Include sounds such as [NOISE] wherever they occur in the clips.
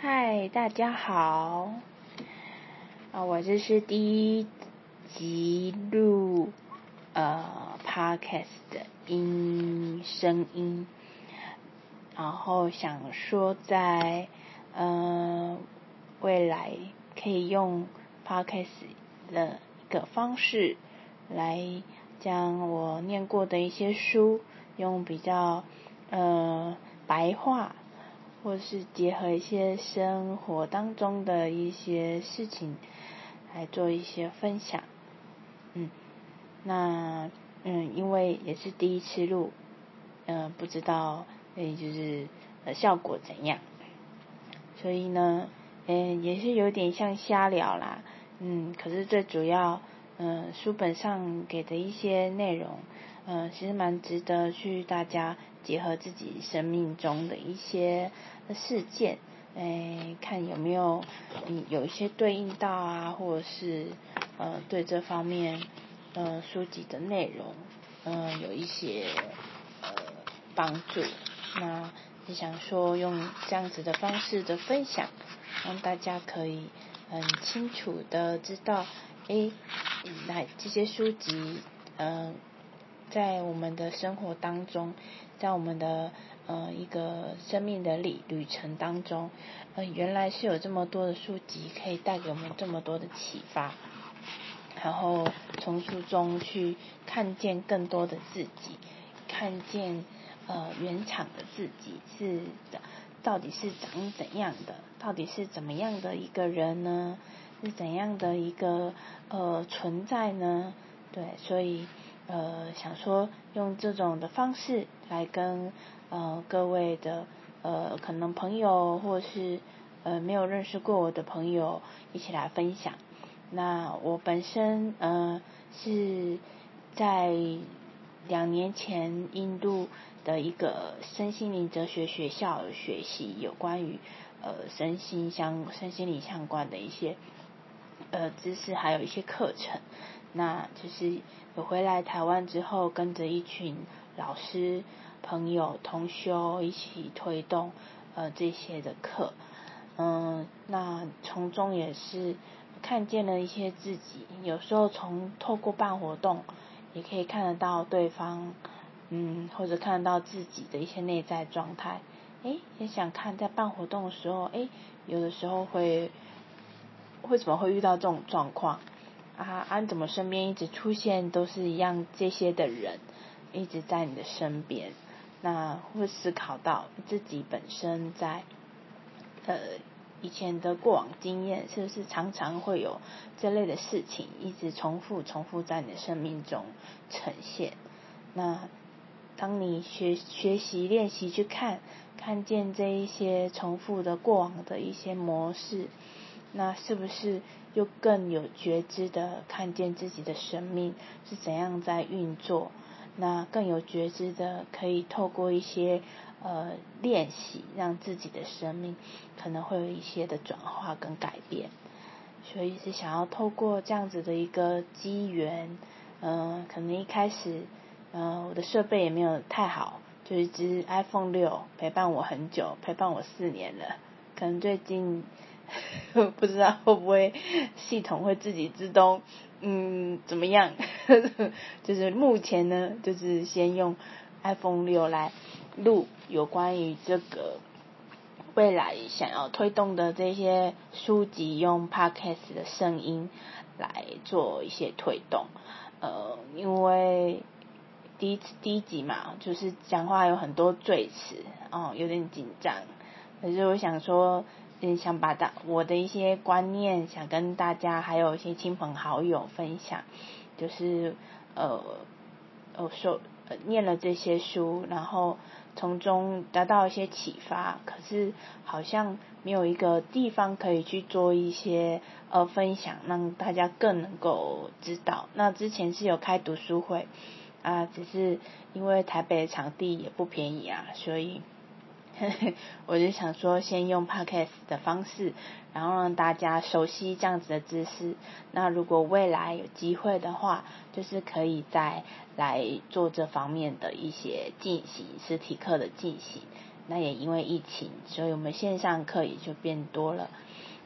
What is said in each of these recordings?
嗨，大家好。啊，我这是第一集录呃 podcast 的音声音，然后想说在呃未来可以用 podcast 的一个方式来将我念过的一些书用比较呃白话。或是结合一些生活当中的一些事情来做一些分享，嗯，那嗯，因为也是第一次录，嗯，不知道诶，就是呃效果怎样，所以呢，嗯，也是有点像瞎聊啦，嗯，可是最主要，嗯，书本上给的一些内容，嗯，其实蛮值得去大家。结合自己生命中的一些事件，哎，看有没有嗯有一些对应到啊，或者是呃对这方面呃书籍的内容嗯有一些呃帮助。那你想说用这样子的方式的分享，让大家可以很清楚的知道，哎，那这些书籍嗯在我们的生活当中。在我们的呃一个生命的旅旅程当中，呃原来是有这么多的书籍可以带给我们这么多的启发，然后从书中去看见更多的自己，看见呃原厂的自己是到底是长怎样的，到底是怎么样的一个人呢？是怎样的一个呃存在呢？对，所以。呃，想说用这种的方式来跟呃各位的呃可能朋友或是呃没有认识过我的朋友一起来分享。那我本身呃是在两年前印度的一个身心灵哲学学校学习有关于呃身心相身心灵相关的一些呃知识，还有一些课程。那就是我回来台湾之后，跟着一群老师、朋友同修一起推动呃这些的课，嗯，那从中也是看见了一些自己，有时候从透过办活动，也可以看得到对方，嗯，或者看得到自己的一些内在状态，诶，也想看在办活动的时候，诶，有的时候会为什么会遇到这种状况？啊，安怎么身边一直出现都是一样这些的人，一直在你的身边，那会思考到自己本身在呃以前的过往经验，是不是常常会有这类的事情一直重复重复在你的生命中呈现？那当你学学习练习去看，看见这一些重复的过往的一些模式。那是不是又更有觉知的看见自己的生命是怎样在运作？那更有觉知的可以透过一些呃练习，让自己的生命可能会有一些的转化跟改变。所以是想要透过这样子的一个机缘，嗯，可能一开始，嗯，我的设备也没有太好，就一只 iPhone 六陪伴我很久，陪伴我四年了，可能最近。[LAUGHS] 不知道会不会系统会自己自动，嗯，怎么样？[LAUGHS] 就是目前呢，就是先用 iPhone 六来录有关于这个未来想要推动的这些书籍，用 Podcast 的声音来做一些推动。呃，因为第一次第一集嘛，就是讲话有很多赘词，哦，有点紧张。可是我想说。嗯，想把大我的一些观念，想跟大家还有一些亲朋好友分享，就是呃，呃说念了这些书，然后从中得到一些启发，可是好像没有一个地方可以去做一些呃分享，让大家更能够知道。那之前是有开读书会啊，只是因为台北的场地也不便宜啊，所以。[LAUGHS] 我就想说，先用 podcast 的方式，然后让大家熟悉这样子的知识。那如果未来有机会的话，就是可以再来做这方面的一些进行实体课的进行。那也因为疫情，所以我们线上课也就变多了。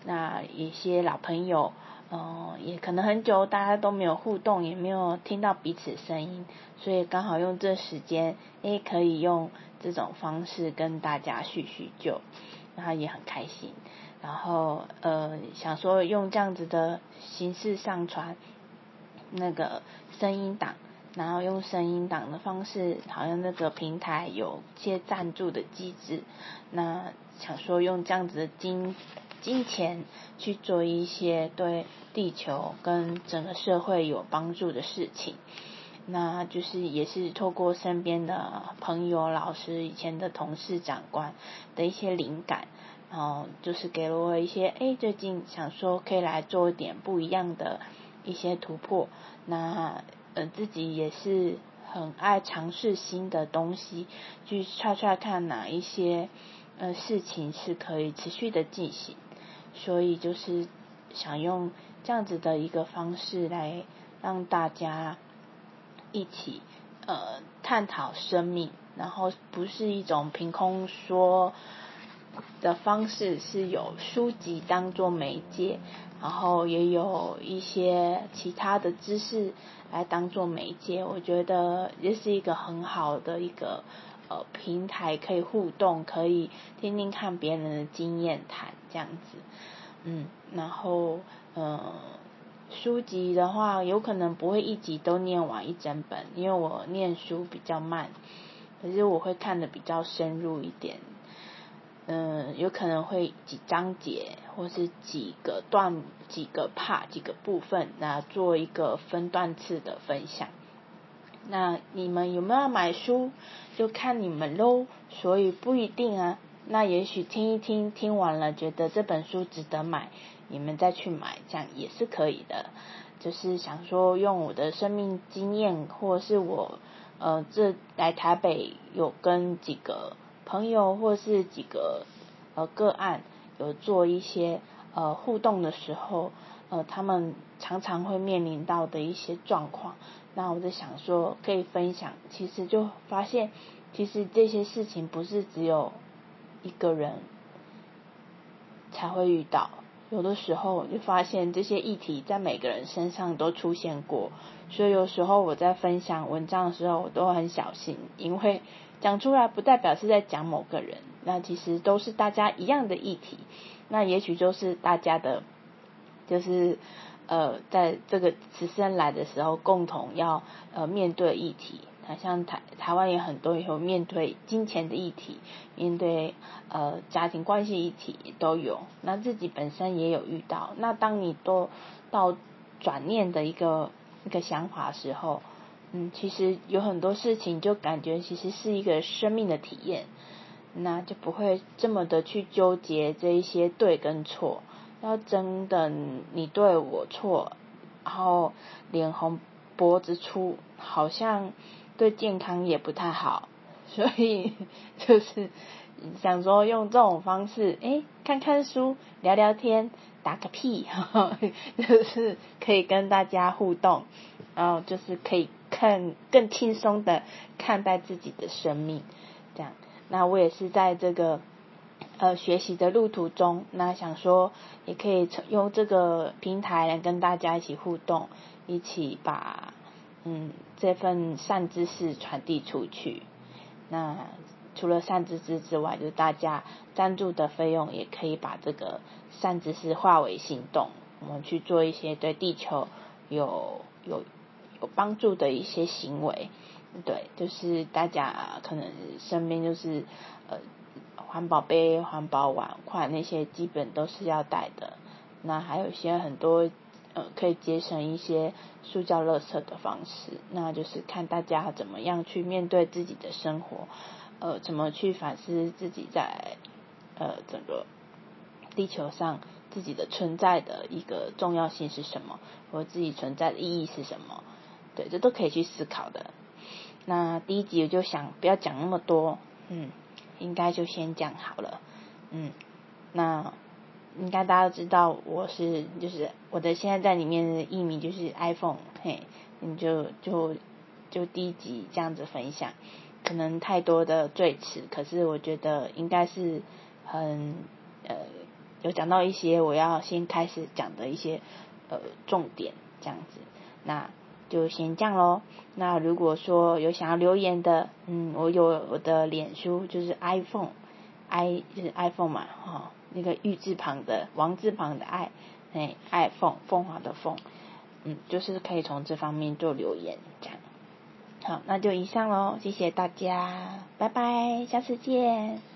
那一些老朋友，嗯，也可能很久大家都没有互动，也没有听到彼此声音，所以刚好用这时间，诶，可以用这种方式跟大家叙叙旧，然后也很开心。然后呃，想说用这样子的形式上传那个声音档，然后用声音档的方式，好像那个平台有些赞助的机制，那想说用这样子的金金钱去做一些对地球跟整个社会有帮助的事情，那就是也是透过身边的朋友、老师、以前的同事、长官的一些灵感。然后就是给了我一些，哎，最近想说可以来做一点不一样的一些突破。那呃自己也是很爱尝试新的东西，去踹踹看哪一些呃事情是可以持续的进行。所以就是想用这样子的一个方式来让大家一起呃探讨生命，然后不是一种凭空说。的方式是有书籍当做媒介，然后也有一些其他的知识来当做媒介。我觉得这是一个很好的一个呃平台，可以互动，可以听听看别人的经验谈这样子。嗯，然后呃书籍的话，有可能不会一集都念完一整本，因为我念书比较慢，可是我会看的比较深入一点。嗯，有可能会几章节，或是几个段、几个 part、几个部分，那做一个分段次的分享。那你们有没有买书，就看你们喽。所以不一定啊。那也许听一听，听完了觉得这本书值得买，你们再去买，这样也是可以的。就是想说，用我的生命经验，或是我呃，这来台北有跟几个。朋友或是几个呃个案有做一些呃互动的时候，呃他们常常会面临到的一些状况，那我就想说可以分享，其实就发现其实这些事情不是只有一个人才会遇到，有的时候我就发现这些议题在每个人身上都出现过，所以有时候我在分享文章的时候，我都很小心，因为。讲出来不代表是在讲某个人，那其实都是大家一样的议题，那也许就是大家的，就是呃，在这个此生来的时候共同要呃面对议题，那像台台湾也很多有面对金钱的议题，面对呃家庭关系议题都有，那自己本身也有遇到，那当你都到转念的一个一个想法时候。嗯，其实有很多事情就感觉其实是一个生命的体验，那就不会这么的去纠结这一些对跟错。要真的你对我错，然后脸红脖子粗，好像对健康也不太好。所以 [LAUGHS] 就是想说用这种方式，哎，看看书，聊聊天，打个屁，[LAUGHS] 就是可以跟大家互动，然后就是可以。看更轻松的看待自己的生命，这样。那我也是在这个呃学习的路途中，那想说也可以用这个平台来跟大家一起互动，一起把嗯这份善知识传递出去。那除了善知识之外，就是大家赞助的费用也可以把这个善知识化为行动，我们去做一些对地球有有。有帮助的一些行为，对，就是大家可能身边就是呃环保杯、环保碗筷那些基本都是要带的。那还有一些很多呃可以节省一些塑胶垃圾的方式，那就是看大家怎么样去面对自己的生活，呃，怎么去反思自己在呃整个地球上自己的存在的一个重要性是什么，或自己存在的意义是什么。对，这都可以去思考的。那第一集我就想不要讲那么多，嗯，应该就先讲好了，嗯，那应该大家都知道我是就是我的现在在里面的艺名就是 iPhone，嘿，你就就就第一集这样子分享。可能太多的赘词，可是我觉得应该是很呃有讲到一些我要先开始讲的一些呃重点这样子，那就先这样喽。那如果说有想要留言的，嗯，我有我的脸书就是 iPhone，i 就是 iPhone 嘛，哈，那个玉字旁的王字旁的爱，哎爱凤凤凰的凤，嗯，就是可以从这方面做留言这样。好，那就以上喽，谢谢大家，拜拜，下次见。